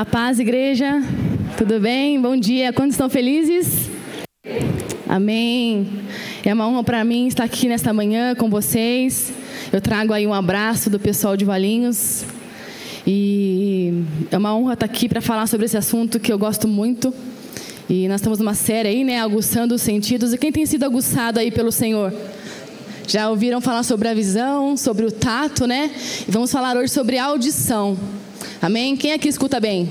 A paz, igreja. Tudo bem? Bom dia. Quantos estão felizes? Amém. É uma honra para mim estar aqui nesta manhã com vocês. Eu trago aí um abraço do pessoal de Valinhos. E é uma honra estar aqui para falar sobre esse assunto que eu gosto muito. E nós estamos numa série aí, né, aguçando os sentidos. E quem tem sido aguçado aí pelo Senhor? Já ouviram falar sobre a visão, sobre o tato, né? E vamos falar hoje sobre a audição. Amém? Quem aqui escuta bem?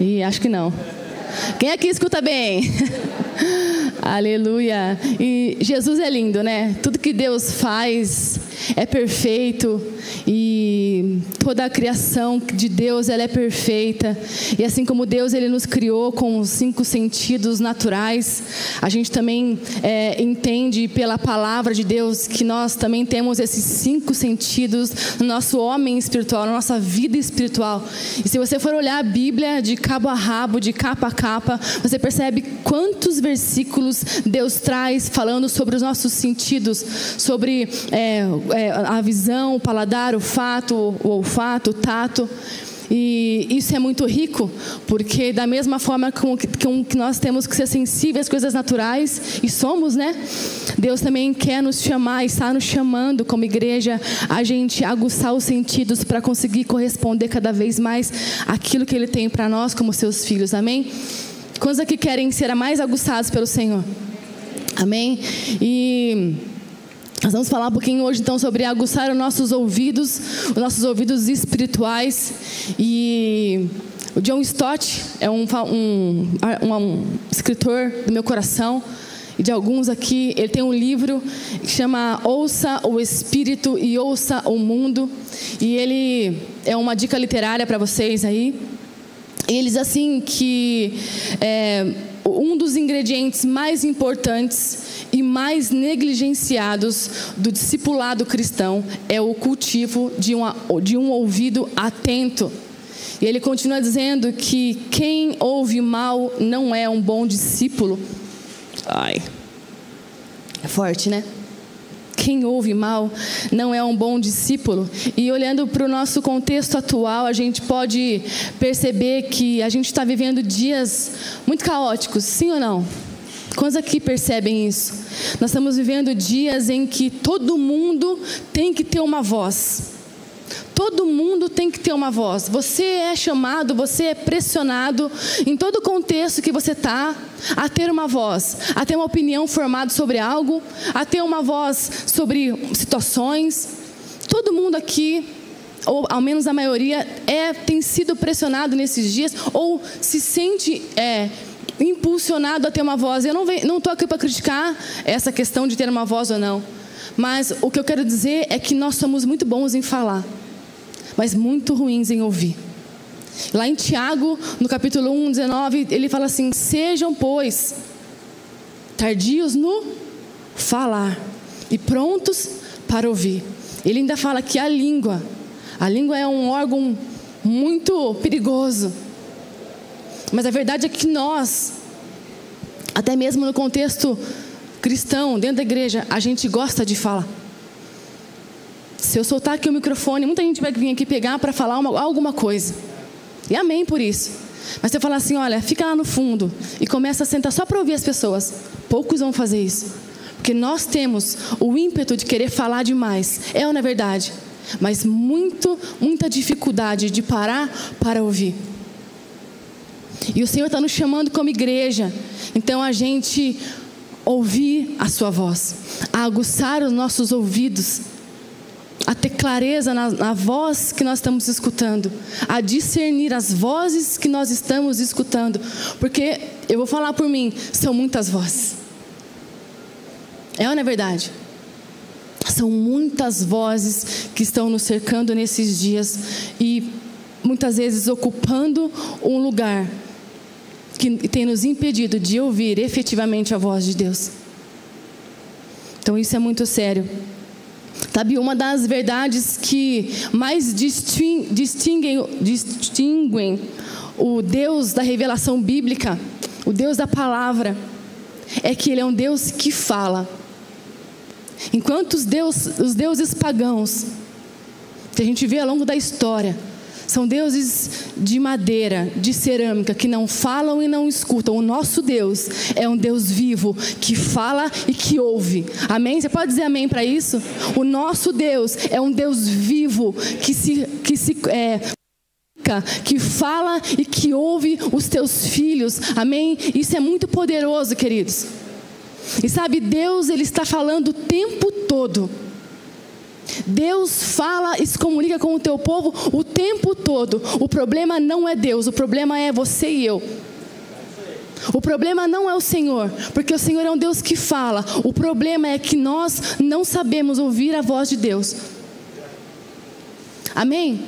Ih, acho que não. Quem aqui escuta bem? Aleluia. E Jesus é lindo, né? Tudo que Deus faz é perfeito e toda a criação de Deus ela é perfeita. E assim como Deus ele nos criou com os cinco sentidos naturais, a gente também é, entende pela palavra de Deus que nós também temos esses cinco sentidos no nosso homem espiritual, na nossa vida espiritual. E se você for olhar a Bíblia de cabo a rabo, de capa a capa, você percebe quantos versículos Deus traz falando sobre os nossos sentidos, sobre é, é, a visão, o paladar, o fato, o olfato, o tato. E isso é muito rico, porque da mesma forma que nós temos que ser sensíveis às coisas naturais, e somos, né? Deus também quer nos chamar, está nos chamando como igreja, a gente aguçar os sentidos para conseguir corresponder cada vez mais aquilo que Ele tem para nós como seus filhos, amém? Quantos aqui querem ser mais aguçados pelo Senhor? Amém? E. Nós vamos falar um pouquinho hoje então sobre aguçar os nossos ouvidos, os nossos ouvidos espirituais. E o John Stott é um, um, um, escritor do meu coração e de alguns aqui. Ele tem um livro que chama Ouça o Espírito e Ouça o Mundo. E ele é uma dica literária para vocês aí. E ele diz assim que é, um dos ingredientes mais importantes e mais negligenciados do discipulado cristão é o cultivo de, uma, de um ouvido atento. E ele continua dizendo que quem ouve mal não é um bom discípulo. Ai. É forte, né? Quem ouve mal não é um bom discípulo. E olhando para o nosso contexto atual, a gente pode perceber que a gente está vivendo dias muito caóticos, sim ou não? Quantos aqui percebem isso? Nós estamos vivendo dias em que todo mundo tem que ter uma voz. Todo mundo tem que ter uma voz. Você é chamado, você é pressionado em todo contexto que você está a ter uma voz, a ter uma opinião formada sobre algo, a ter uma voz sobre situações. Todo mundo aqui ou ao menos a maioria, é, tem sido pressionado nesses dias, ou se sente é, impulsionado a ter uma voz. Eu não estou aqui para criticar essa questão de ter uma voz ou não. Mas o que eu quero dizer é que nós somos muito bons em falar, mas muito ruins em ouvir. Lá em Tiago, no capítulo 1, 19, ele fala assim: Sejam, pois, tardios no falar e prontos para ouvir. Ele ainda fala que a língua, a língua é um órgão muito perigoso mas a verdade é que nós, até mesmo no contexto cristão, dentro da igreja, a gente gosta de falar. Se eu soltar aqui o microfone, muita gente vai vir aqui pegar para falar uma, alguma coisa. E amém por isso. Mas se eu falar assim, olha, fica lá no fundo e começa a sentar só para ouvir as pessoas, poucos vão fazer isso. Porque nós temos o ímpeto de querer falar demais. É ou não é verdade? Mas muito, muita dificuldade de parar para ouvir. E o Senhor está nos chamando como igreja. Então a gente ouvir a sua voz, a aguçar os nossos ouvidos, a ter clareza na, na, voz que nós estamos escutando, a discernir as vozes que nós estamos escutando, porque eu vou falar por mim, são muitas vozes. É ou não é verdade? São muitas vozes que estão nos cercando nesses dias e muitas vezes ocupando um lugar que tem nos impedido de ouvir efetivamente a voz de Deus. Então isso é muito sério. Sabe, uma das verdades que mais distinguem, distinguem o Deus da revelação bíblica, o Deus da palavra, é que Ele é um Deus que fala. Enquanto os, deus, os deuses pagãos, que a gente vê ao longo da história, São deuses de madeira, de cerâmica, que não falam e não escutam. O nosso Deus é um Deus vivo, que fala e que ouve. Amém? Você pode dizer amém para isso? O nosso Deus é um Deus vivo, que se, que se é, que fala e que ouve os teus filhos. Amém? Isso é muito poderoso, queridos. E sabe, Deus, Ele está falando o tempo todo. Deus fala e se comunica com o teu povo o tempo todo. O problema não é Deus, o problema é você e eu. O problema não é o Senhor, porque o Senhor é um Deus que fala. O problema é que nós não sabemos ouvir a voz de Deus. Amém?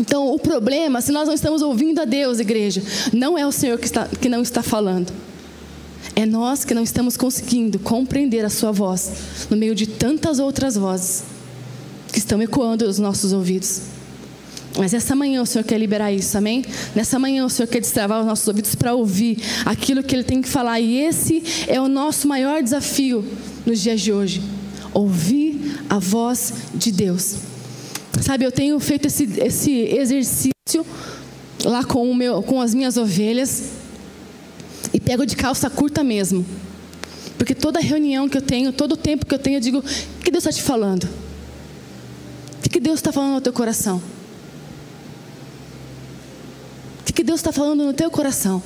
Então, o problema, se nós não estamos ouvindo a Deus, igreja, não é o Senhor que, está, que não está falando. É nós que não estamos conseguindo compreender a Sua voz, no meio de tantas outras vozes que estão ecoando nos nossos ouvidos. Mas essa manhã o Senhor quer liberar isso, amém? Nessa manhã o Senhor quer destravar os nossos ouvidos para ouvir aquilo que Ele tem que falar. E esse é o nosso maior desafio nos dias de hoje: ouvir a voz de Deus. Sabe, eu tenho feito esse, esse exercício lá com, meu, com as minhas ovelhas e pego de calça curta mesmo. Porque toda reunião que eu tenho, todo tempo que eu tenho, eu digo: o que Deus está te falando? O que Deus está falando no teu coração? O que Deus está falando no teu coração?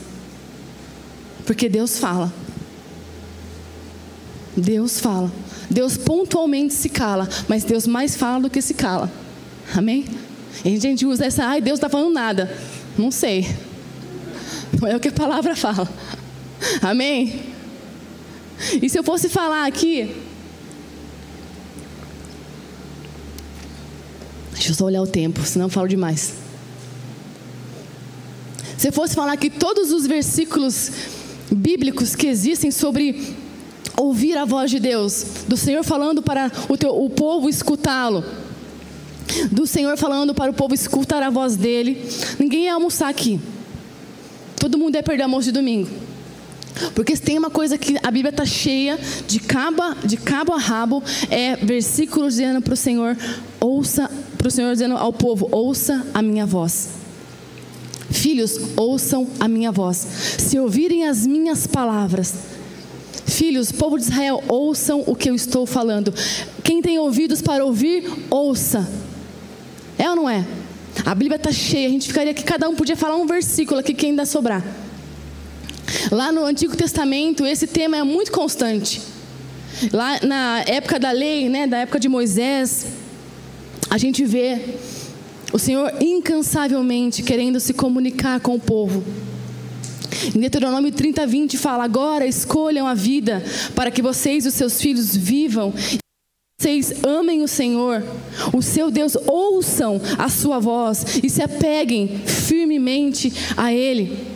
Porque Deus fala. Deus fala. Deus pontualmente se cala, mas Deus mais fala do que se cala. Amém? E a gente usa essa, ai, Deus está falando nada. Não sei. Não é o que a palavra fala. Amém? E se eu fosse falar aqui, Deixa eu só olhar o tempo, senão eu falo demais. Se eu fosse falar que todos os versículos bíblicos que existem sobre ouvir a voz de Deus, do Senhor falando para o, teu, o povo escutá-lo, do Senhor falando para o povo escutar a voz dele, ninguém ia almoçar aqui. Todo mundo ia perder almoço de domingo. Porque tem uma coisa que a Bíblia está cheia de cabo, de cabo a rabo, é versículos dizendo para o Senhor: ouça, para o Senhor dizendo ao povo: ouça a minha voz. Filhos, ouçam a minha voz. Se ouvirem as minhas palavras, filhos, povo de Israel, ouçam o que eu estou falando. Quem tem ouvidos para ouvir, ouça. É ou não é? A Bíblia está cheia, a gente ficaria aqui, cada um podia falar um versículo aqui que ainda sobrar. Lá no Antigo Testamento, esse tema é muito constante. Lá na época da lei, né, da época de Moisés, a gente vê o Senhor incansavelmente querendo se comunicar com o povo. Em Deuteronômio 30, 20 fala: Agora escolham a vida para que vocês e os seus filhos vivam. Vocês amem o Senhor, o seu Deus, ouçam a sua voz e se apeguem firmemente a Ele.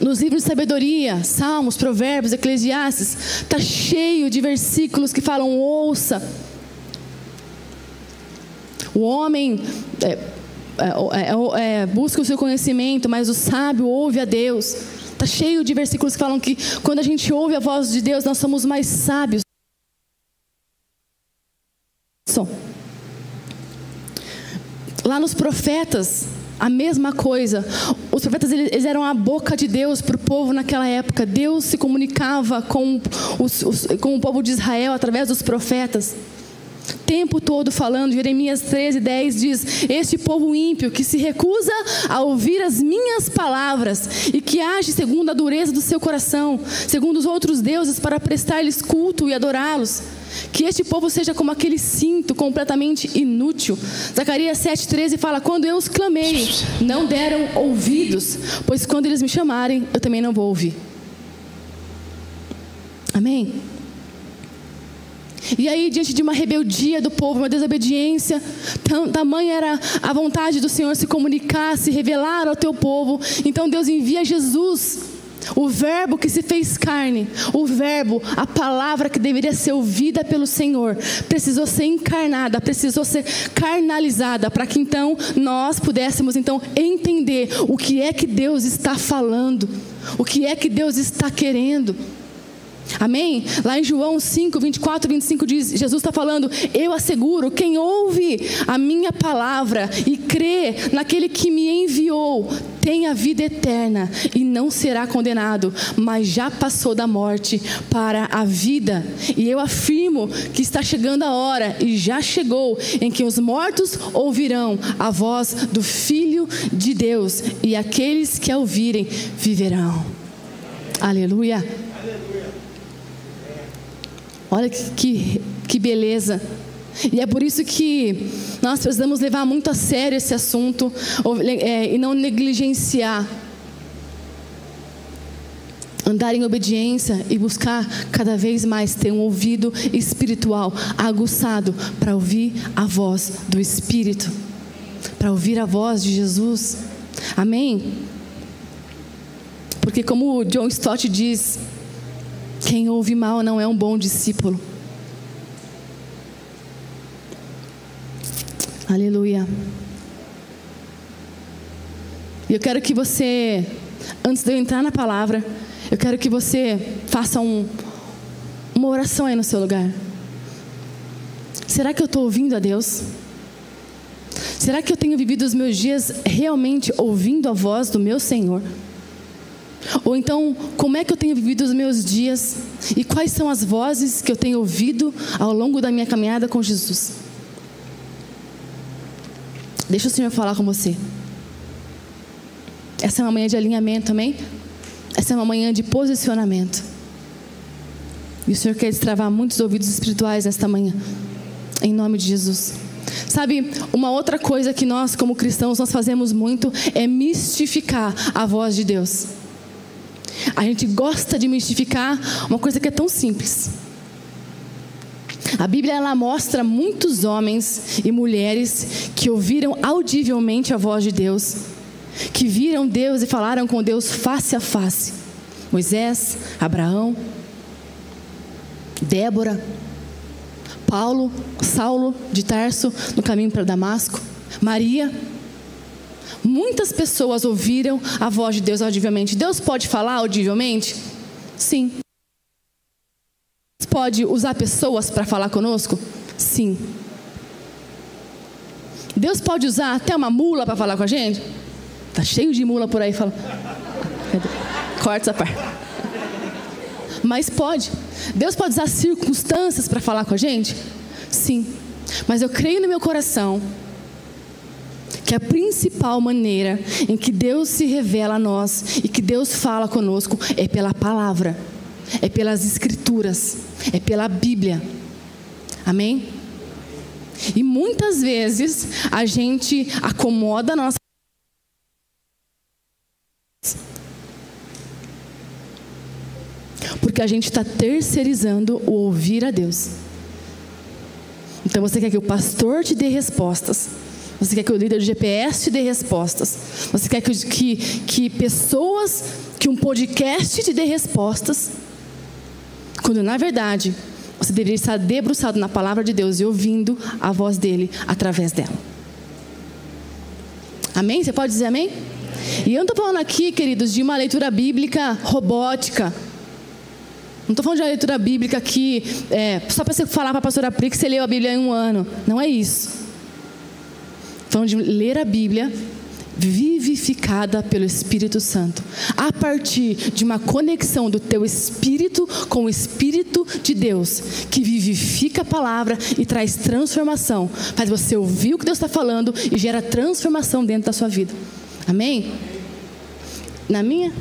Nos livros de sabedoria, Salmos, Provérbios, Eclesiastes, está cheio de versículos que falam: ouça. O homem é, é, é, é, busca o seu conhecimento, mas o sábio ouve a Deus. Está cheio de versículos que falam que quando a gente ouve a voz de Deus, nós somos mais sábios. Lá nos profetas, a mesma coisa. Os profetas eles eram a boca de Deus para o povo naquela época. Deus se comunicava com, os, os, com o povo de Israel através dos profetas. Tempo todo falando, Jeremias 13, 10 diz: Este povo ímpio que se recusa a ouvir as minhas palavras e que age segundo a dureza do seu coração, segundo os outros deuses, para prestar-lhes culto e adorá-los. Que este povo seja como aquele cinto completamente inútil. Zacarias 7,13 fala: Quando eu os clamei, não deram ouvidos, pois quando eles me chamarem, eu também não vou ouvir. Amém? E aí, diante de uma rebeldia do povo, uma desobediência, tamanha era a vontade do Senhor se comunicar, se revelar ao teu povo. Então Deus envia Jesus o Verbo que se fez carne, o Verbo, a palavra que deveria ser ouvida pelo Senhor, precisou ser encarnada, precisou ser carnalizada, para que então nós pudéssemos então entender o que é que Deus está falando, o que é que Deus está querendo. Amém? Lá em João 5, 24, 25 diz: Jesus está falando, eu asseguro, quem ouve a minha palavra e crê naquele que me enviou, tem a vida eterna e não será condenado, mas já passou da morte para a vida. E eu afirmo que está chegando a hora, e já chegou, em que os mortos ouvirão a voz do Filho de Deus, e aqueles que a ouvirem viverão. Aleluia. Olha que, que, que beleza. E é por isso que nós precisamos levar muito a sério esse assunto é, e não negligenciar. Andar em obediência e buscar cada vez mais ter um ouvido espiritual aguçado para ouvir a voz do Espírito, para ouvir a voz de Jesus. Amém? Porque, como John Stott diz, quem ouve mal não é um bom discípulo. Aleluia. E eu quero que você, antes de eu entrar na palavra, eu quero que você faça um, uma oração aí no seu lugar. Será que eu estou ouvindo a Deus? Será que eu tenho vivido os meus dias realmente ouvindo a voz do meu Senhor? Ou então, como é que eu tenho vivido os meus dias e quais são as vozes que eu tenho ouvido ao longo da minha caminhada com Jesus? Deixa o Senhor falar com você. Essa é uma manhã de alinhamento também. Essa é uma manhã de posicionamento. E o Senhor quer destravar muitos ouvidos espirituais nesta manhã. Em nome de Jesus. Sabe, uma outra coisa que nós, como cristãos, nós fazemos muito é mistificar a voz de Deus. A gente gosta de mistificar uma coisa que é tão simples. A Bíblia ela mostra muitos homens e mulheres que ouviram audivelmente a voz de Deus, que viram Deus e falaram com Deus face a face. Moisés, Abraão, Débora, Paulo, Saulo de Tarso no caminho para Damasco, Maria. Muitas pessoas ouviram a voz de Deus audivelmente. Deus pode falar audivelmente? Sim. Pode usar pessoas para falar conosco? Sim. Deus pode usar até uma mula para falar com a gente? Tá cheio de mula por aí, fala. Corta essa parte. Mas pode. Deus pode usar circunstâncias para falar com a gente? Sim. Mas eu creio no meu coração que a principal maneira em que Deus se revela a nós e que Deus fala conosco é pela palavra, é pelas escrituras, é pela Bíblia. Amém? E muitas vezes a gente acomoda a nossa porque a gente está terceirizando o ouvir a Deus. Então você quer que o pastor te dê respostas. Você quer que o líder do GPS te dê respostas. Você quer que, que, que pessoas, que um podcast te dê respostas. Quando na verdade você deveria estar debruçado na palavra de Deus e ouvindo a voz dele através dela. Amém? Você pode dizer amém? E eu não estou falando aqui, queridos, de uma leitura bíblica robótica. Não estou falando de uma leitura bíblica que é, só para você falar para a pastora Pri que você leu a Bíblia em um ano. Não é isso. Falando de ler a Bíblia vivificada pelo Espírito Santo, a partir de uma conexão do teu espírito com o Espírito de Deus, que vivifica a palavra e traz transformação, faz você ouvir o que Deus está falando e gera transformação dentro da sua vida. Amém? Na minha?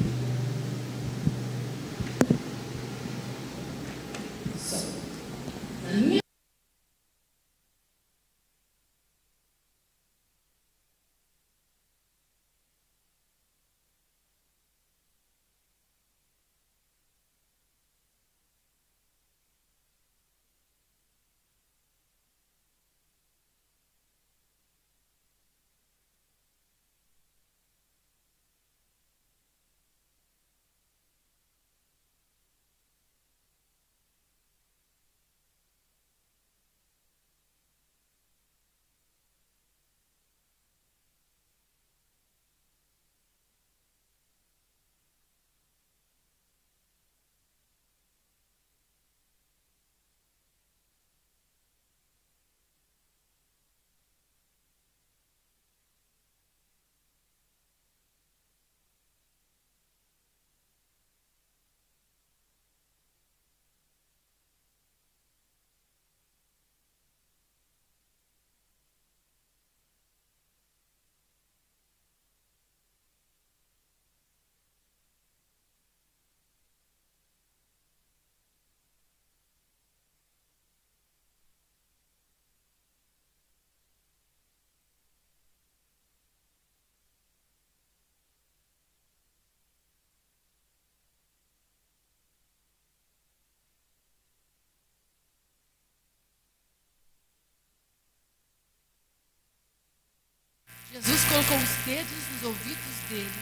Dedos nos ouvidos dele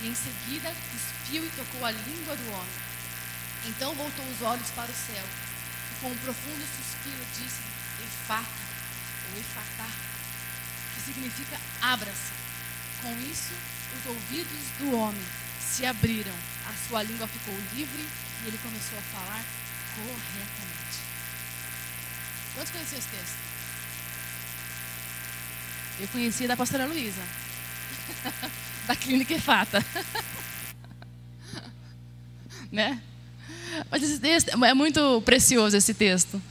e em seguida cuspiu e tocou a língua do homem. Então voltou os olhos para o céu e com um profundo suspiro disse: Efata, ou Efatá, que significa abra-se. Com isso, os ouvidos do homem se abriram, a sua língua ficou livre e ele começou a falar corretamente. Quantos conheciam esse texto? Eu conhecia da pastora Luísa, da Clínica Efata. né? Mas esse texto é muito precioso esse texto.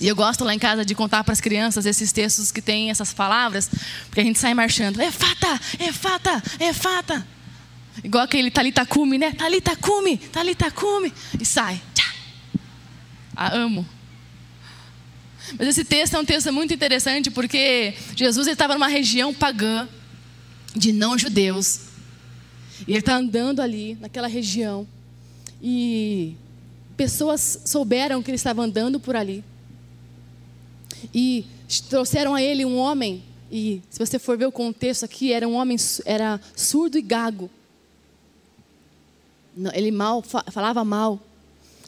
E eu gosto lá em casa de contar para as crianças esses textos que têm essas palavras, porque a gente sai marchando. É fata, é fata, é fata. Igual aquele Talita Cume, né? Talita Cume, Talita Cume. E sai. Tchá. Ah, amo. Mas esse texto é um texto muito interessante porque Jesus estava numa região pagã de não-judeus. E ele está andando ali, naquela região. E pessoas souberam que ele estava andando por ali. E trouxeram a ele um homem. E se você for ver o contexto aqui, era um homem era surdo e gago. Ele mal falava mal.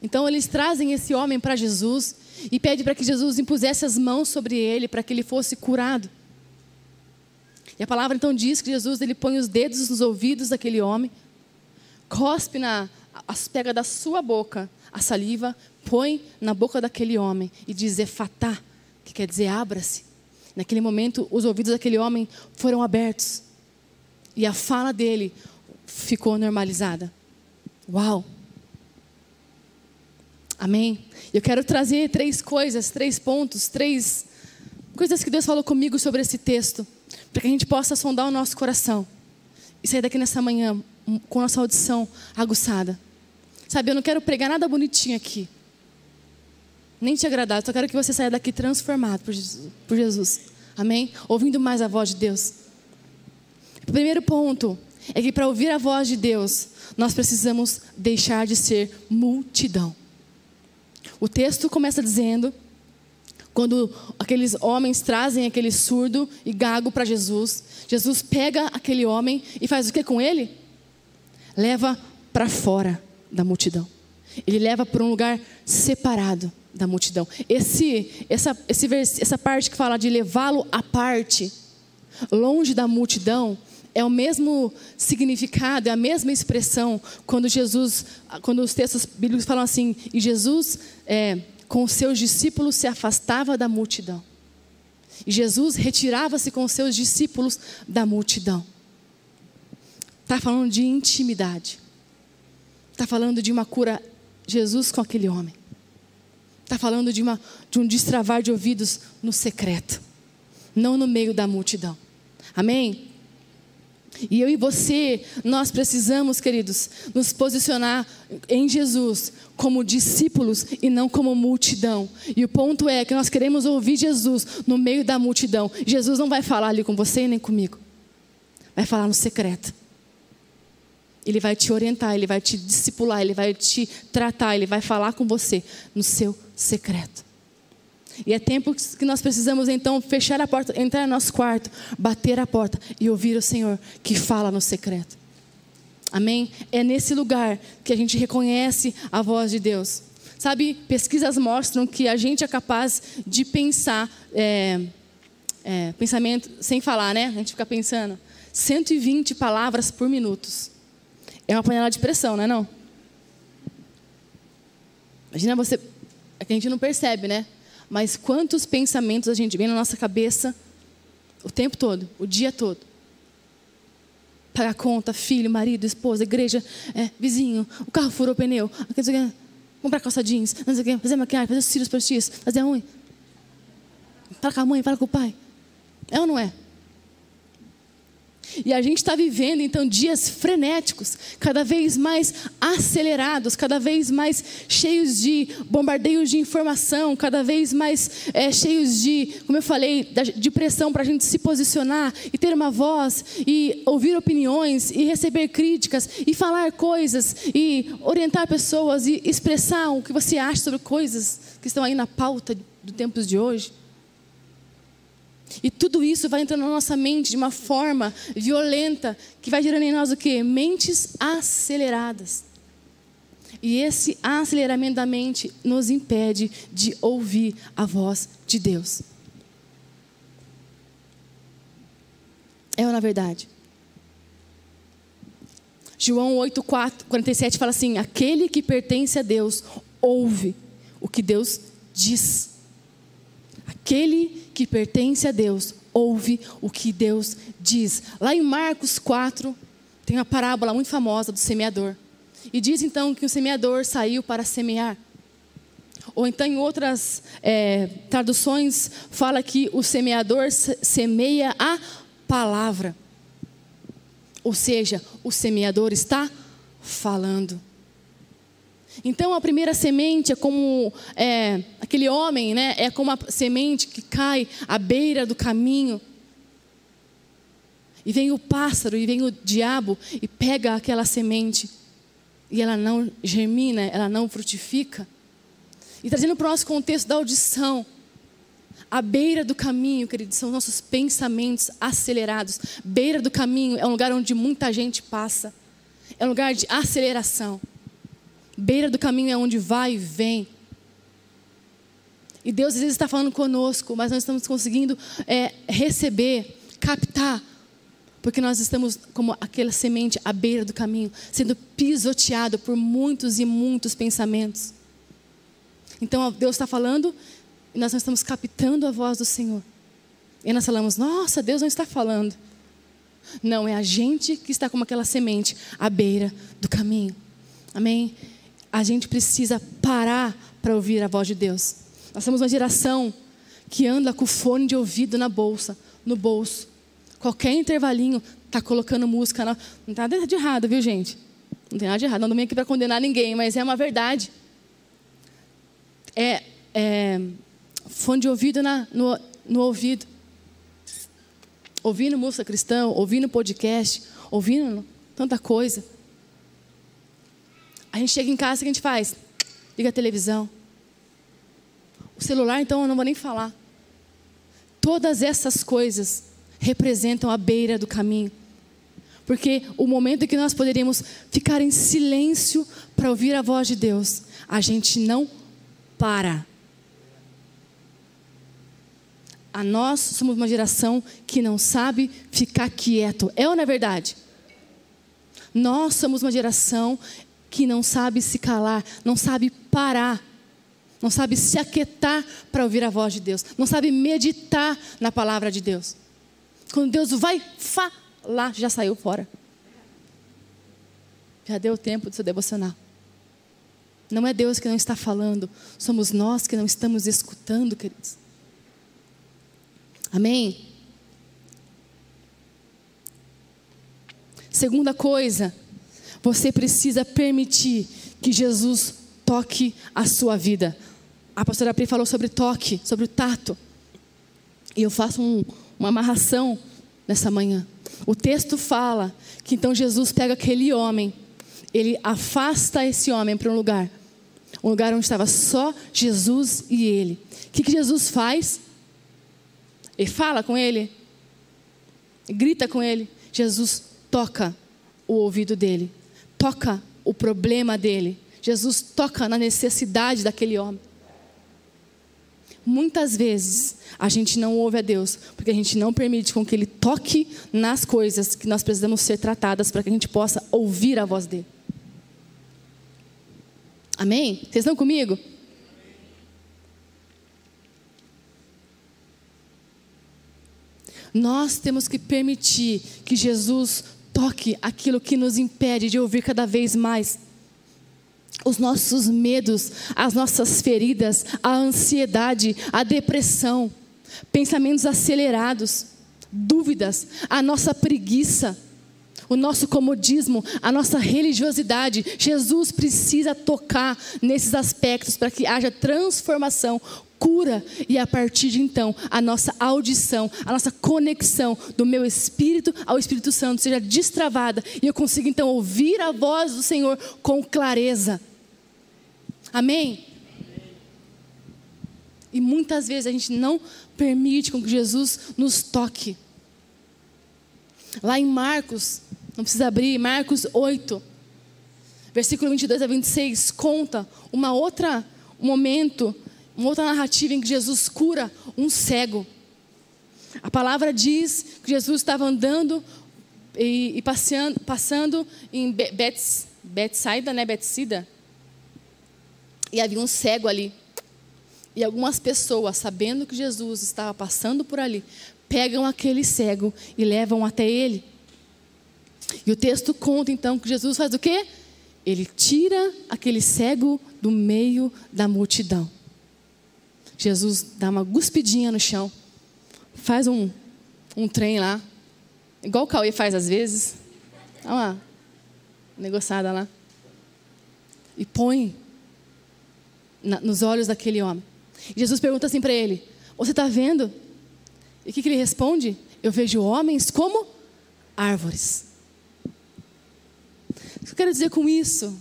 Então eles trazem esse homem para Jesus e pede para que Jesus impusesse as mãos sobre ele para que ele fosse curado. E a palavra então diz que Jesus ele põe os dedos nos ouvidos daquele homem, cospe na as pega da sua boca a saliva, põe na boca daquele homem e diz efatá, que quer dizer abra-se. Naquele momento os ouvidos daquele homem foram abertos e a fala dele ficou normalizada. Uau! Amém? Eu quero trazer três coisas, três pontos, três coisas que Deus falou comigo sobre esse texto, para que a gente possa sondar o nosso coração e sair daqui nessa manhã com a nossa audição aguçada. Sabe, eu não quero pregar nada bonitinho aqui, nem te agradar, eu só quero que você saia daqui transformado por Jesus. Por Jesus. Amém? Ouvindo mais a voz de Deus. O primeiro ponto é que para ouvir a voz de Deus, nós precisamos deixar de ser multidão. O texto começa dizendo, quando aqueles homens trazem aquele surdo e gago para Jesus, Jesus pega aquele homem e faz o que com ele? Leva para fora da multidão. Ele leva para um lugar separado da multidão. Esse, essa, esse essa parte que fala de levá-lo à parte, longe da multidão, é o mesmo significado, é a mesma expressão quando Jesus, quando os textos bíblicos falam assim, e Jesus é, com seus discípulos se afastava da multidão. E Jesus retirava-se com seus discípulos da multidão. Está falando de intimidade. Está falando de uma cura, Jesus com aquele homem. Está falando de, uma, de um destravar de ouvidos no secreto, não no meio da multidão. Amém? E eu e você, nós precisamos, queridos, nos posicionar em Jesus como discípulos e não como multidão. E o ponto é que nós queremos ouvir Jesus no meio da multidão. Jesus não vai falar ali com você nem comigo. Vai falar no secreto. Ele vai te orientar, ele vai te discipular, ele vai te tratar, ele vai falar com você no seu secreto. E é tempo que nós precisamos então fechar a porta, entrar no nosso quarto, bater a porta e ouvir o Senhor que fala no secreto. Amém? É nesse lugar que a gente reconhece a voz de Deus. Sabe, pesquisas mostram que a gente é capaz de pensar, é, é, pensamento sem falar, né? A gente fica pensando, 120 palavras por minuto. É uma panela de pressão, não é não? Imagina você, é que a gente não percebe, né? Mas quantos pensamentos a gente vem na nossa cabeça o tempo todo, o dia todo? Pagar conta, filho, marido, esposa, igreja, é, vizinho, o carro furou o pneu, comprar calça jeans, fazer maquiagem, fazer os cílios postiços, fazer a unha. Fala com a mãe, fala com o pai. É ou não é? E a gente está vivendo então dias frenéticos, cada vez mais acelerados, cada vez mais cheios de bombardeios de informação, cada vez mais é, cheios de, como eu falei, de pressão para a gente se posicionar e ter uma voz e ouvir opiniões e receber críticas e falar coisas e orientar pessoas e expressar o que você acha sobre coisas que estão aí na pauta dos tempos de hoje. E tudo isso vai entrando na nossa mente de uma forma violenta que vai gerando em nós o quê? Mentes aceleradas. E esse aceleramento da mente nos impede de ouvir a voz de Deus. É ou na verdade? João 8, 4, 47 fala assim: Aquele que pertence a Deus ouve o que Deus diz. Aquele que pertence a Deus ouve o que Deus diz. Lá em Marcos 4, tem uma parábola muito famosa do semeador. E diz então que o semeador saiu para semear. Ou então, em outras é, traduções, fala que o semeador semeia a palavra. Ou seja, o semeador está falando. Então a primeira semente é como é, aquele homem, né? É como a semente que cai à beira do caminho. E vem o pássaro, e vem o diabo e pega aquela semente. E ela não germina, ela não frutifica. E trazendo para o nosso contexto da audição, à beira do caminho, queridos, são nossos pensamentos acelerados. Beira do caminho é um lugar onde muita gente passa. É um lugar de aceleração. Beira do caminho é onde vai e vem. E Deus às vezes está falando conosco, mas nós estamos conseguindo é, receber, captar, porque nós estamos como aquela semente à beira do caminho, sendo pisoteado por muitos e muitos pensamentos. Então Deus está falando e nós não estamos captando a voz do Senhor. E nós falamos, nossa, Deus não está falando. Não, é a gente que está como aquela semente à beira do caminho. Amém? A gente precisa parar para ouvir a voz de Deus. Nós somos uma geração que anda com o fone de ouvido na bolsa, no bolso. Qualquer intervalinho está colocando música. Na... Não está nada de errado, viu, gente? Não tem nada de errado. Não estou aqui para condenar ninguém, mas é uma verdade. É, é fone de ouvido na, no, no ouvido. Ouvindo música cristã, ouvindo podcast, ouvindo tanta coisa. A gente chega em casa, o que a gente faz? Liga a televisão. O celular, então, eu não vou nem falar. Todas essas coisas representam a beira do caminho. Porque o momento em que nós poderíamos ficar em silêncio para ouvir a voz de Deus, a gente não para. A nós somos uma geração que não sabe ficar quieto. É ou não é verdade? Nós somos uma geração que não sabe se calar, não sabe parar, não sabe se aquietar para ouvir a voz de Deus, não sabe meditar na palavra de Deus. Quando Deus vai falar, já saiu fora. Já deu tempo do seu devocional. Não é Deus que não está falando, somos nós que não estamos escutando, queridos. Amém? Segunda coisa, você precisa permitir que Jesus toque a sua vida. A pastora Pri falou sobre toque, sobre o tato. E eu faço um, uma amarração nessa manhã. O texto fala que então Jesus pega aquele homem, ele afasta esse homem para um lugar, um lugar onde estava só Jesus e ele. O que, que Jesus faz? Ele fala com ele, grita com ele. Jesus toca o ouvido dele toca o problema dele. Jesus toca na necessidade daquele homem. Muitas vezes a gente não ouve a Deus porque a gente não permite com que Ele toque nas coisas que nós precisamos ser tratadas para que a gente possa ouvir a voz dele. Amém? Vocês estão comigo? Nós temos que permitir que Jesus toque aquilo que nos impede de ouvir cada vez mais. Os nossos medos, as nossas feridas, a ansiedade, a depressão, pensamentos acelerados, dúvidas, a nossa preguiça, o nosso comodismo, a nossa religiosidade. Jesus precisa tocar nesses aspectos para que haja transformação cura e a partir de então a nossa audição, a nossa conexão do meu espírito ao Espírito Santo seja destravada e eu consiga então ouvir a voz do Senhor com clareza. Amém? E muitas vezes a gente não permite com que Jesus nos toque. Lá em Marcos, não precisa abrir, Marcos 8, versículo 22 a 26, conta uma outra um momento, uma outra narrativa em que Jesus cura um cego. A palavra diz que Jesus estava andando e, e passeando, passando em Bets, Betsaida, né? Betsida. E havia um cego ali. E algumas pessoas, sabendo que Jesus estava passando por ali, pegam aquele cego e levam até ele. E o texto conta então que Jesus faz o quê? Ele tira aquele cego do meio da multidão. Jesus dá uma guspidinha no chão, faz um, um trem lá, igual o Cauê faz às vezes, dá uma negociada lá, e põe na, nos olhos daquele homem. E Jesus pergunta assim para ele: Você está vendo? E o que, que ele responde? Eu vejo homens como árvores. Que eu quero dizer com isso?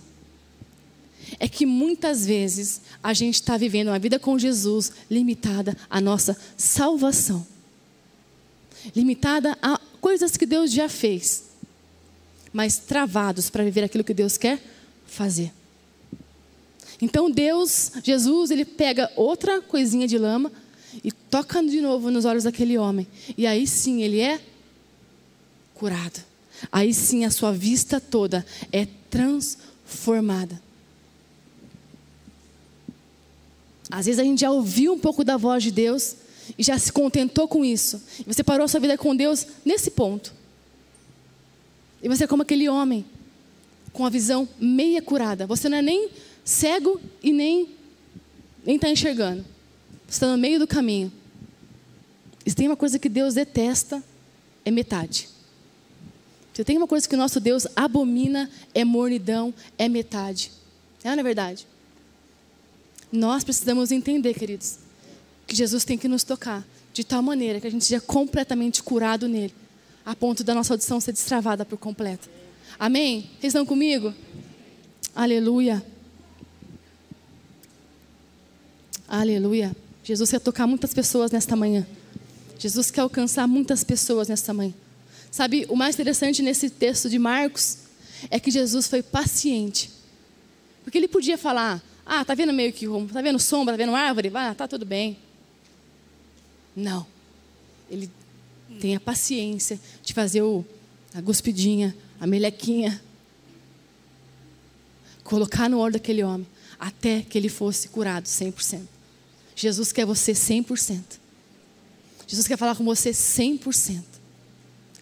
É que muitas vezes a gente está vivendo uma vida com Jesus limitada à nossa salvação, limitada a coisas que Deus já fez, mas travados para viver aquilo que Deus quer fazer. Então Deus, Jesus, ele pega outra coisinha de lama e toca de novo nos olhos daquele homem. E aí sim ele é curado. Aí sim a sua vista toda é transformada. Às vezes a gente já ouviu um pouco da voz de Deus e já se contentou com isso. E você parou a sua vida com Deus nesse ponto. E você é como aquele homem com a visão meia curada. Você não é nem cego e nem nem está enxergando. Você está no meio do caminho. E tem uma coisa que Deus detesta, é metade. Se tem uma coisa que o nosso Deus abomina, é mornidão, é metade. É, não é verdade? Nós precisamos entender, queridos, que Jesus tem que nos tocar de tal maneira que a gente seja completamente curado nele, a ponto da nossa audição ser destravada por completo. Amém? Vocês estão comigo? Aleluia. Aleluia. Jesus quer tocar muitas pessoas nesta manhã. Jesus quer alcançar muitas pessoas nesta manhã. Sabe, o mais interessante nesse texto de Marcos é que Jesus foi paciente. Porque ele podia falar: "Ah, tá vendo meio que, tá vendo sombra, tá vendo árvore? Vai, tá tudo bem". Não. Ele tem a paciência de fazer o, a guspidinha, a melequinha, colocar no olho daquele homem, até que ele fosse curado 100%. Jesus quer você 100%. Jesus quer falar com você 100%.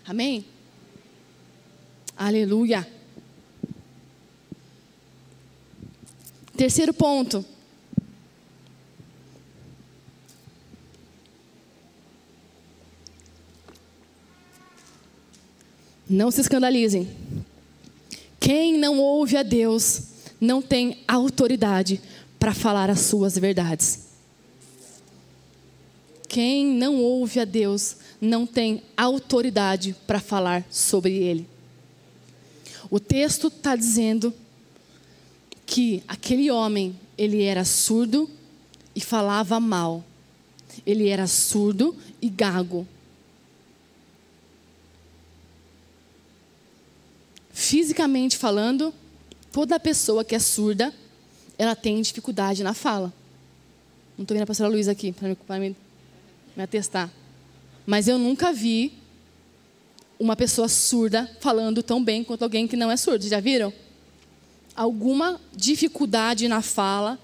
Amém? Aleluia. Terceiro ponto. Não se escandalizem. Quem não ouve a Deus não tem autoridade para falar as suas verdades. Quem não ouve a Deus não tem autoridade para falar sobre Ele. O texto está dizendo que aquele homem, ele era surdo e falava mal. Ele era surdo e gago. Fisicamente falando, toda pessoa que é surda, ela tem dificuldade na fala. Não estou vendo a pastora Luísa aqui para me me atestar. Mas eu nunca vi uma pessoa surda falando tão bem quanto alguém que não é surdo. Já viram? Alguma dificuldade na fala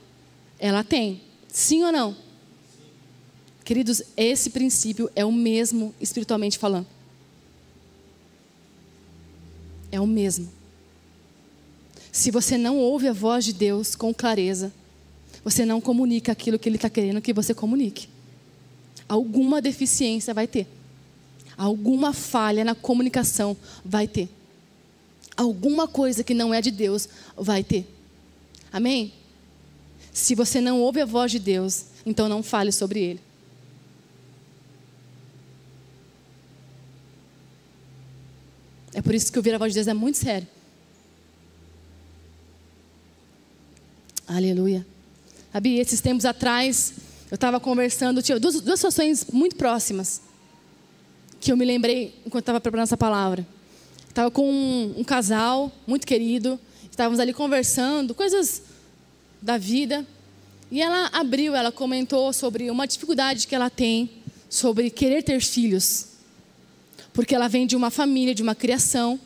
ela tem. Sim ou não? Queridos, esse princípio é o mesmo espiritualmente falando. É o mesmo. Se você não ouve a voz de Deus com clareza, você não comunica aquilo que Ele está querendo que você comunique alguma deficiência vai ter. Alguma falha na comunicação vai ter. Alguma coisa que não é de Deus vai ter. Amém? Se você não ouve a voz de Deus, então não fale sobre ele. É por isso que ouvir a voz de Deus é muito sério. Aleluia. Sabe, esses tempos atrás, eu estava conversando, tinha duas, duas situações muito próximas que eu me lembrei enquanto estava preparando essa palavra. Estava com um, um casal muito querido, estávamos ali conversando, coisas da vida. E ela abriu, ela comentou sobre uma dificuldade que ela tem sobre querer ter filhos. Porque ela vem de uma família, de uma criação,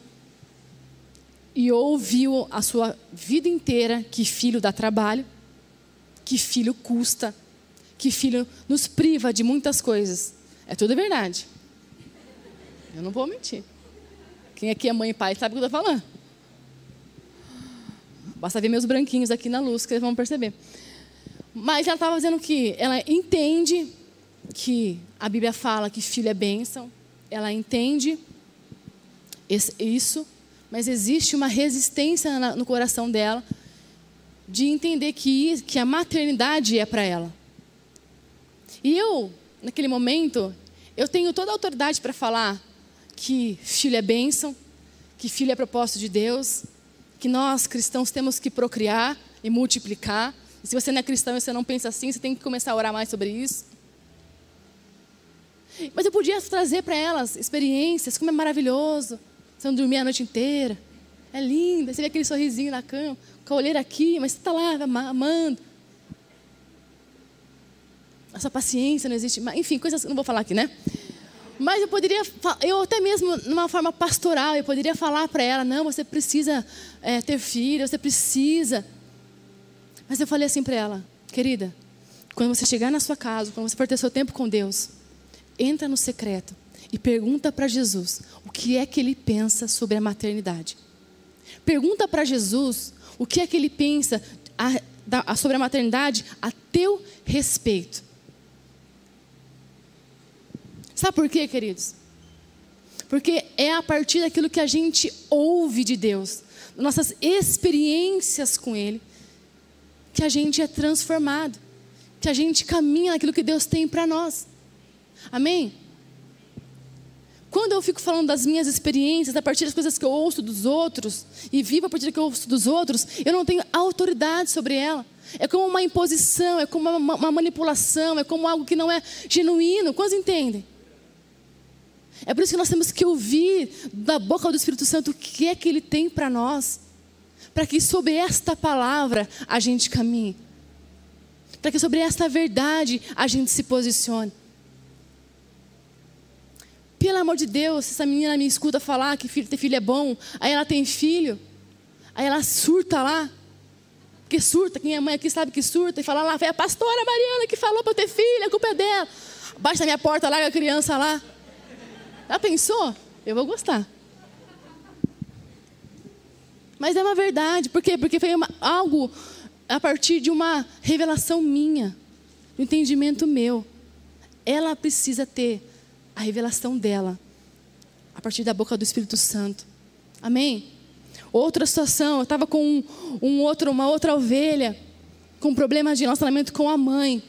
e ouviu a sua vida inteira que filho dá trabalho, que filho custa, que filho nos priva de muitas coisas. É tudo verdade. Eu não vou mentir. Quem aqui é mãe e pai sabe o que eu estou falando. Basta ver meus branquinhos aqui na luz que vocês vão perceber. Mas ela estava dizendo que ela entende que a Bíblia fala que filho é bênção. Ela entende isso, mas existe uma resistência no coração dela de entender que, que a maternidade é para ela. E eu, naquele momento, eu tenho toda a autoridade para falar que filho é bênção, que filho é propósito de Deus, que nós cristãos temos que procriar e multiplicar. E se você não é cristão e você não pensa assim, você tem que começar a orar mais sobre isso. Mas eu podia trazer para elas experiências, como é maravilhoso. Você não dormir a noite inteira. É linda, você vê aquele sorrisinho na cama, com a olheira aqui, mas você está lá amando. Essa paciência não existe mais. Enfim, coisas que não vou falar aqui, né? Mas eu poderia, eu até mesmo numa forma pastoral, eu poderia falar para ela: não, você precisa é, ter filho, você precisa. Mas eu falei assim para ela: querida, quando você chegar na sua casa, quando você for ter seu tempo com Deus, entra no secreto e pergunta para Jesus o que é que ele pensa sobre a maternidade. Pergunta para Jesus o que é que ele pensa a, a, sobre a maternidade a teu respeito. Sabe por quê, queridos? Porque é a partir daquilo que a gente ouve de Deus, nossas experiências com Ele, que a gente é transformado, que a gente caminha naquilo que Deus tem para nós. Amém? Quando eu fico falando das minhas experiências, a partir das coisas que eu ouço dos outros, e vivo a partir do que eu ouço dos outros, eu não tenho autoridade sobre ela. É como uma imposição, é como uma, uma manipulação, é como algo que não é genuíno. Quantos entendem? É por isso que nós temos que ouvir da boca do Espírito Santo o que é que Ele tem para nós, para que sobre esta palavra a gente caminhe, para que sobre esta verdade a gente se posicione. Pelo amor de Deus, se essa menina me escuta falar que filho, ter filho é bom, aí ela tem filho, aí ela surta lá, porque surta, quem é mãe aqui sabe que surta, e fala lá, foi a pastora Mariana que falou para eu ter filho, a culpa é dela. Baixa na minha porta, larga a criança lá. Já pensou? Eu vou gostar. Mas é uma verdade. Por quê? Porque foi uma, algo a partir de uma revelação minha, um entendimento meu. Ela precisa ter a revelação dela a partir da boca do Espírito Santo. Amém? Outra situação, eu estava com um, um, outro, uma outra ovelha com problemas de relacionamento com a mãe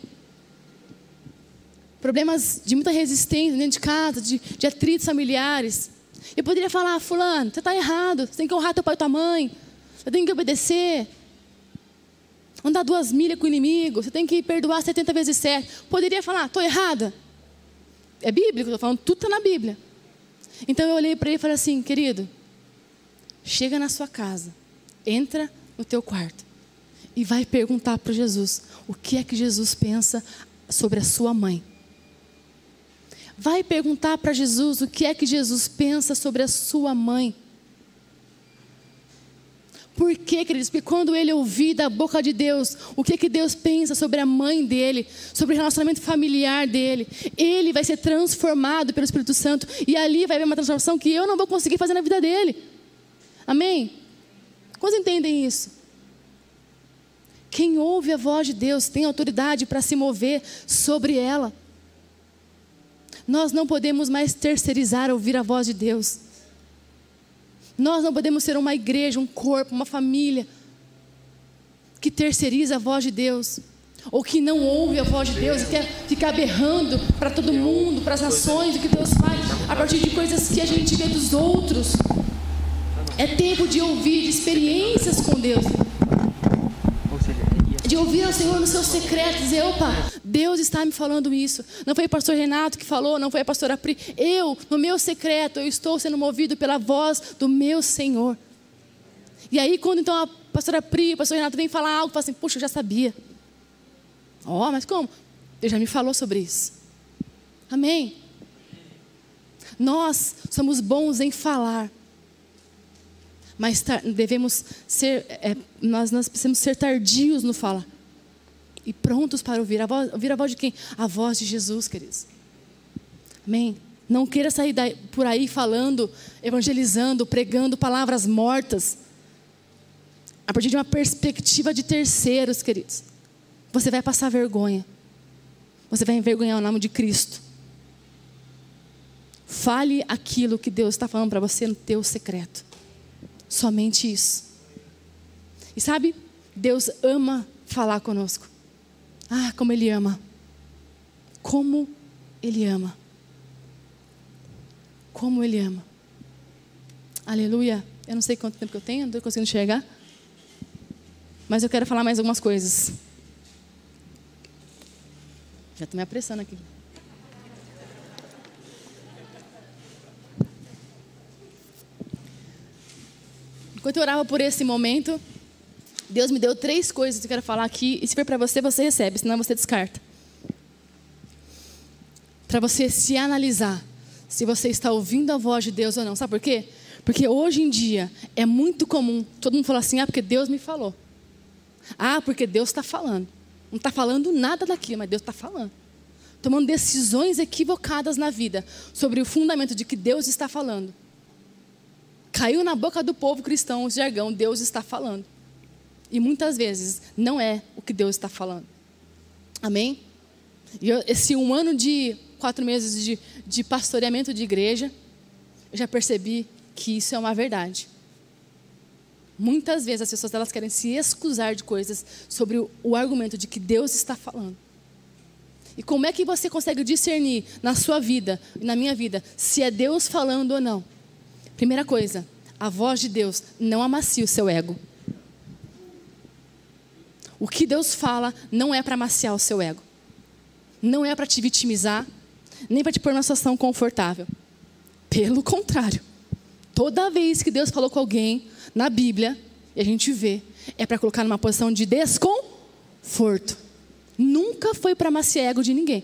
problemas de muita resistência dentro de casa, de, de atritos familiares. Eu poderia falar, fulano, você está errado, você tem que honrar teu pai e tua mãe, você tem que obedecer. Andar duas milhas com o inimigo, você tem que perdoar 70 vezes 7. Poderia falar, estou errada. É bíblico, estou falando, tudo está na Bíblia. Então eu olhei para ele e falei assim, querido, chega na sua casa, entra no teu quarto e vai perguntar para Jesus o que é que Jesus pensa sobre a sua mãe. Vai perguntar para Jesus o que é que Jesus pensa sobre a sua mãe. Por quê, queridos? Porque quando ele ouvir da boca de Deus o que, que Deus pensa sobre a mãe dele, sobre o relacionamento familiar dele, ele vai ser transformado pelo Espírito Santo e ali vai haver uma transformação que eu não vou conseguir fazer na vida dele. Amém? Quantos entendem isso? Quem ouve a voz de Deus tem autoridade para se mover sobre ela. Nós não podemos mais terceirizar ouvir a voz de Deus. Nós não podemos ser uma igreja, um corpo, uma família que terceiriza a voz de Deus, ou que não ouve a voz de Deus e quer ficar berrando para todo mundo, para as nações, o que Deus faz, a partir de coisas que a gente vê dos outros. É tempo de ouvir de experiências com Deus. De ouvir ao Senhor no seu secreto, dizer, opa, Deus está me falando isso. Não foi o pastor Renato que falou, não foi a pastora Pri. Eu, no meu secreto, eu estou sendo movido pela voz do meu Senhor. E aí, quando então a pastora Pri, o pastor Renato vem falar algo, fala assim: Puxa, eu já sabia. Ó, oh, mas como? Deus já me falou sobre isso. Amém. Nós somos bons em falar, mas devemos ser, é, nós, nós precisamos ser tardios no falar e prontos para ouvir a voz, ouvir a voz de quem? A voz de Jesus, queridos. Amém. Não queira sair daí, por aí falando, evangelizando, pregando palavras mortas, a partir de uma perspectiva de terceiros, queridos. Você vai passar vergonha. Você vai envergonhar o nome de Cristo. Fale aquilo que Deus está falando para você no teu secreto. Somente isso. E sabe, Deus ama falar conosco. Ah, como Ele ama. Como Ele ama. Como Ele ama. Aleluia. Eu não sei quanto tempo que eu tenho, não estou conseguindo chegar. Mas eu quero falar mais algumas coisas. Já estou me apressando aqui. Enquanto eu orava por esse momento, Deus me deu três coisas que eu quero falar aqui. E se for para você, você recebe, senão você descarta. Para você se analisar se você está ouvindo a voz de Deus ou não. Sabe por quê? Porque hoje em dia é muito comum todo mundo falar assim: ah, porque Deus me falou. Ah, porque Deus está falando. Não está falando nada daquilo, mas Deus está falando. Tomando decisões equivocadas na vida sobre o fundamento de que Deus está falando. Caiu na boca do povo cristão o jargão: Deus está falando. E muitas vezes não é o que Deus está falando. Amém? E esse um ano de quatro meses de, de pastoreamento de igreja, eu já percebi que isso é uma verdade. Muitas vezes as pessoas elas querem se excusar de coisas sobre o, o argumento de que Deus está falando. E como é que você consegue discernir na sua vida e na minha vida se é Deus falando ou não? Primeira coisa, a voz de Deus não amacia o seu ego. O que Deus fala não é para maciar o seu ego. Não é para te vitimizar, nem para te pôr numa situação confortável. Pelo contrário. Toda vez que Deus falou com alguém na Bíblia, e a gente vê, é para colocar numa posição de desconforto. Nunca foi para maciar ego de ninguém.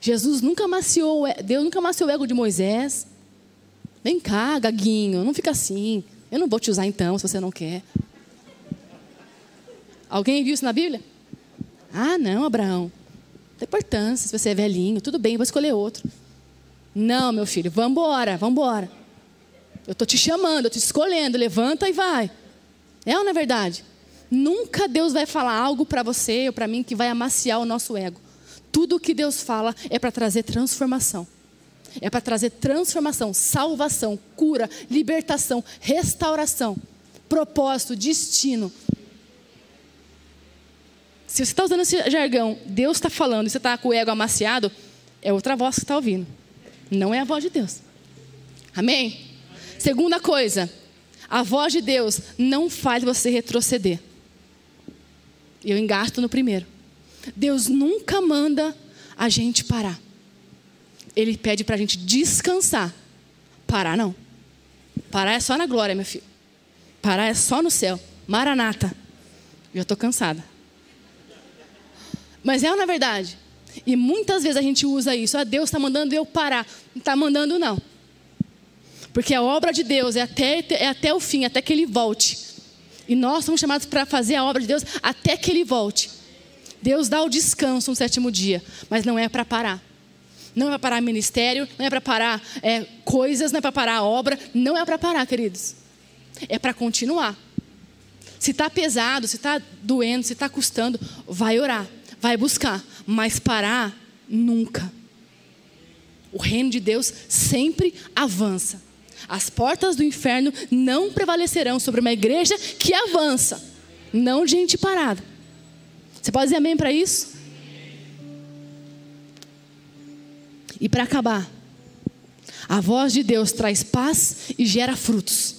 Jesus nunca maciou, Deus nunca maciou o ego de Moisés. Vem cá, gaguinho, não fica assim. Eu não vou te usar então, se você não quer. Alguém viu isso na Bíblia? Ah, não, Abraão. Não tem importância se você é velhinho. Tudo bem, vou escolher outro. Não, meu filho, vamos embora. Eu estou te chamando, eu estou te escolhendo. Levanta e vai. É ou não é verdade? Nunca Deus vai falar algo para você ou para mim que vai amaciar o nosso ego. Tudo o que Deus fala é para trazer transformação. É para trazer transformação, salvação, cura, libertação, restauração, propósito, destino. Se você está usando esse jargão, Deus está falando e você está com o ego amaciado, é outra voz que está ouvindo. Não é a voz de Deus. Amém? Segunda coisa, a voz de Deus não faz você retroceder. Eu engasto no primeiro. Deus nunca manda a gente parar. Ele pede para a gente descansar. Parar não. Parar é só na glória, meu filho. Parar é só no céu. Maranata. Já estou cansada. Mas é na verdade. E muitas vezes a gente usa isso. Ah, Deus está mandando eu parar. Não está mandando, não. Porque a obra de Deus é até, é até o fim, até que Ele volte. E nós somos chamados para fazer a obra de Deus até que Ele volte. Deus dá o descanso no sétimo dia, mas não é para parar. Não é para parar ministério, não é para parar é, coisas, não é para parar a obra, não é para parar, queridos. É para continuar. Se está pesado, se está doendo, se está custando, vai orar vai buscar, mas parar nunca. O reino de Deus sempre avança. As portas do inferno não prevalecerão sobre uma igreja que avança, não gente parada. Você pode dizer amém para isso? E para acabar, a voz de Deus traz paz e gera frutos.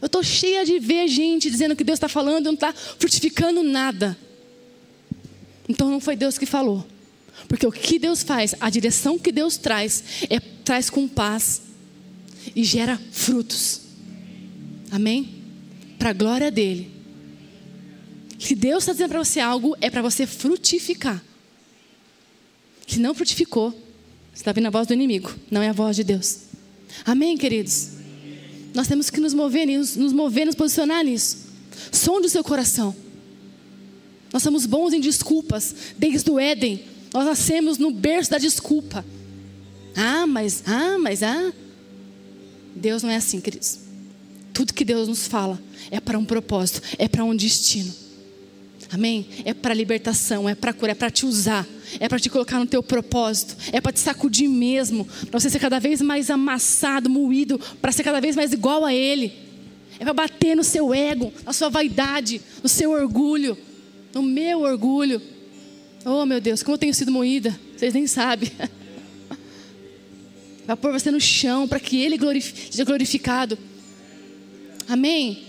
Eu estou cheia de ver gente dizendo que Deus está falando e não está frutificando nada. Então não foi Deus que falou. Porque o que Deus faz, a direção que Deus traz, é traz com paz e gera frutos. Amém? Para a glória dele. Se Deus está dizendo para você algo, é para você frutificar. Se não frutificou, você está vendo a voz do inimigo, não é a voz de Deus. Amém, queridos? Nós temos que nos mover, nos, nos mover, nos posicionar nisso. Som do seu coração. Nós somos bons em desculpas, desde o Éden. Nós nascemos no berço da desculpa. Ah, mas, ah, mas, ah. Deus não é assim, queridos. Tudo que Deus nos fala é para um propósito, é para um destino. Amém? É para libertação, é para cura, é para te usar, é para te colocar no teu propósito, é para te sacudir mesmo, para você ser cada vez mais amassado, moído, para ser cada vez mais igual a Ele. É para bater no seu ego, na sua vaidade, no seu orgulho, no meu orgulho. Oh, meu Deus, como eu tenho sido moída, vocês nem sabem. Vai pôr você no chão para que Ele seja glorificado. Amém?